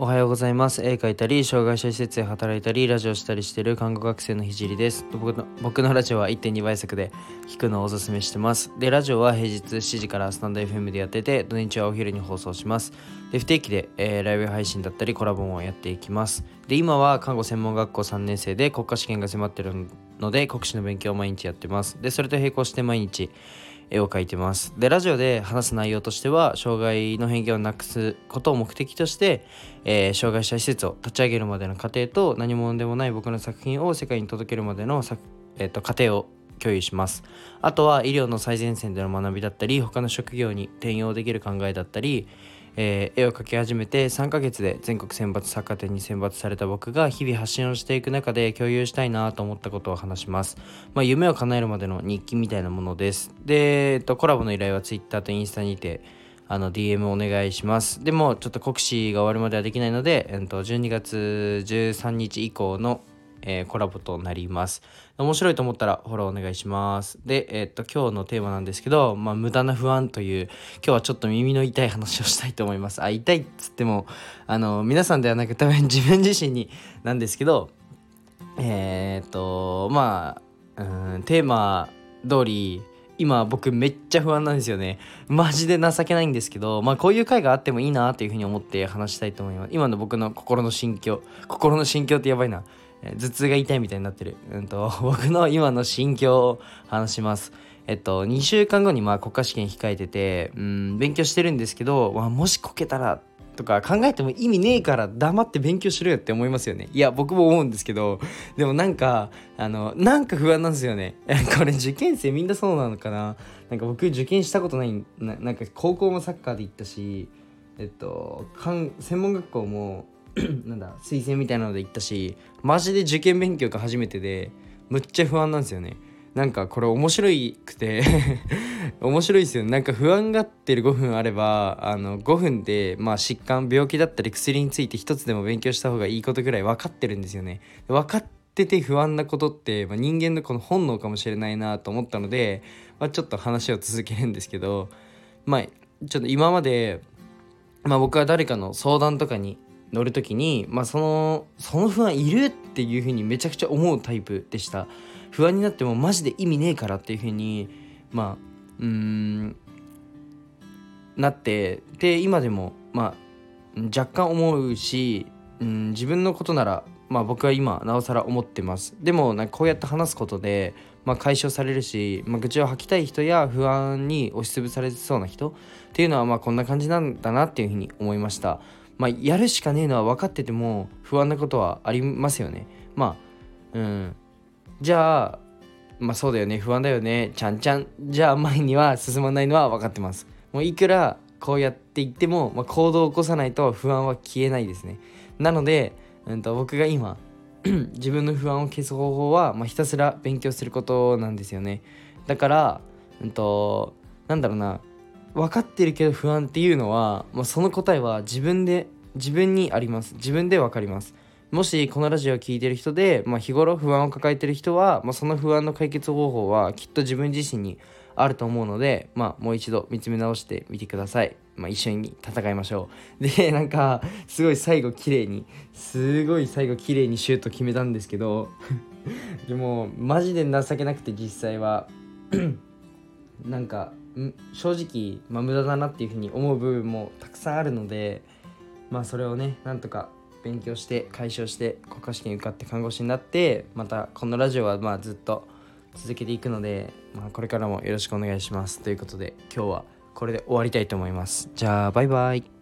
おはようございます。絵描いたり障害者施設で働いたりラジオしたりしている看護学生のひじりです。僕の僕のラジオは1.2倍速で聞くのをおすすめしてます。でラジオは平日7時からスタンド FM でやってて土日はお昼に放送します。で不定期で、えー、ライブ配信だったりコラボもやっていきます。で今は看護専門学校3年生で国家試験が迫ってるので国試の勉強を毎日やってます。でそれと並行して毎日絵を描いてます。で、ラジオで話す内容としては、障害の偏見をなくすことを目的として、えー、障害者施設を立ち上げるまでの過程と、何者でもない僕の作品を世界に届けるまでの、えーと、過程を共有します。あとは医療の最前線での学びだったり、他の職業に転用できる考えだったり、えー、絵を描き始めて3ヶ月で全国選抜作家展に選抜された僕が日々発信をしていく中で共有したいなと思ったことを話します。まあ、夢を叶えるまでの日記みたいなものです。で、えっと、コラボの依頼は Twitter とインスタにて DM お願いします。でもちょっと国試が終わるまではできないので、えっと、12月13日以降のえー、コラボとなります。面白いと思ったらフォローお願いします。で、えー、っと、今日のテーマなんですけど、まあ、無駄な不安という、今日はちょっと耳の痛い話をしたいと思います。あ、痛いっつっても、あの、皆さんではなく多分自分自身になんですけど、えー、っと、まあ、うん、テーマ通り、今僕めっちゃ不安なんですよね。マジで情けないんですけど、まあこういう回があってもいいなっていうふうに思って話したいと思います。今の僕の心の心境。心の心境ってやばいな。頭痛が痛いみたいになってる、うんと、僕の今の心境を話します。えっと、2週間後にまあ国家試験控えてて、うん、勉強してるんですけど、まあ、もしこけたらとか考えても意味ねえから黙って勉強しろよって思いますよね。いや、僕も思うんですけど、でもなんか、あの、なんか不安なんですよね。これ受験生みんなそうなのかな？なんか僕受験したことないな、なんか高校もサッカーで行ったし、えっと、専門学校も なんだ推薦みたいなので行ったしマジで受験勉強が初めてでむっちゃ不安なんですよね。なんかこれ面白いくて 面白いですよね。なんか不安がってる5分あればあの5分でまあ疾患病気だったり薬について一つでも勉強した方がいいことぐらい分かってるんですよね。分かってて不安なことって、まあ、人間のこの本能かもしれないなと思ったので、まあ、ちょっと話を続けるんですけどまあちょっと今までまあ僕は誰かの相談とかに乗る時に、まあ、そのその不安いるっていうふうにめちゃくちゃ思うタイプでした。不安になってもマジで意味ねえからっていうふうにまあうんなってで今でもまあ若干思うし、うん、自分のことならまあ僕は今なおさら思ってます。でもなんかこうやって話すことで、まあ、解消されるし、まあ、愚痴を吐きたい人や不安に押しつぶされそうな人っていうのはまあこんな感じなんだなっていうふうに思いました。まあ、やるしかねえのは分かってても不安なことはありますよね。まあ、うん。じゃあ、まあそうだよね、不安だよね、ちゃんちゃん。じゃあ前には進まないのは分かってます。もういくらこうやって言っても、まあ、行動を起こさないと不安は消えないですね。なので、うんと、僕が今、自分の不安を消す方法は、まあ、ひたすら勉強することなんですよね。だから、うんと、なんだろうな、分かってるけど不安っていうのは、まあ、その答えは自分で自分にあります自分で分かりますもしこのラジオを聴いてる人で、まあ、日頃不安を抱えてる人は、まあ、その不安の解決方法はきっと自分自身にあると思うので、まあ、もう一度見つめ直してみてください。まあ、一緒に戦いましょう。で、なんか、すごい最後綺麗に、すごい最後綺麗にシュート決めたんですけど、でも、マジで情けなくて実際は、なんか、正直、まあ、無駄だなっていうふうに思う部分もたくさんあるのでまあそれをねなんとか勉強して解消して国家試験受かって看護師になってまたこのラジオはまあずっと続けていくので、まあ、これからもよろしくお願いします。ということで今日はこれで終わりたいと思います。じゃあバイバイ。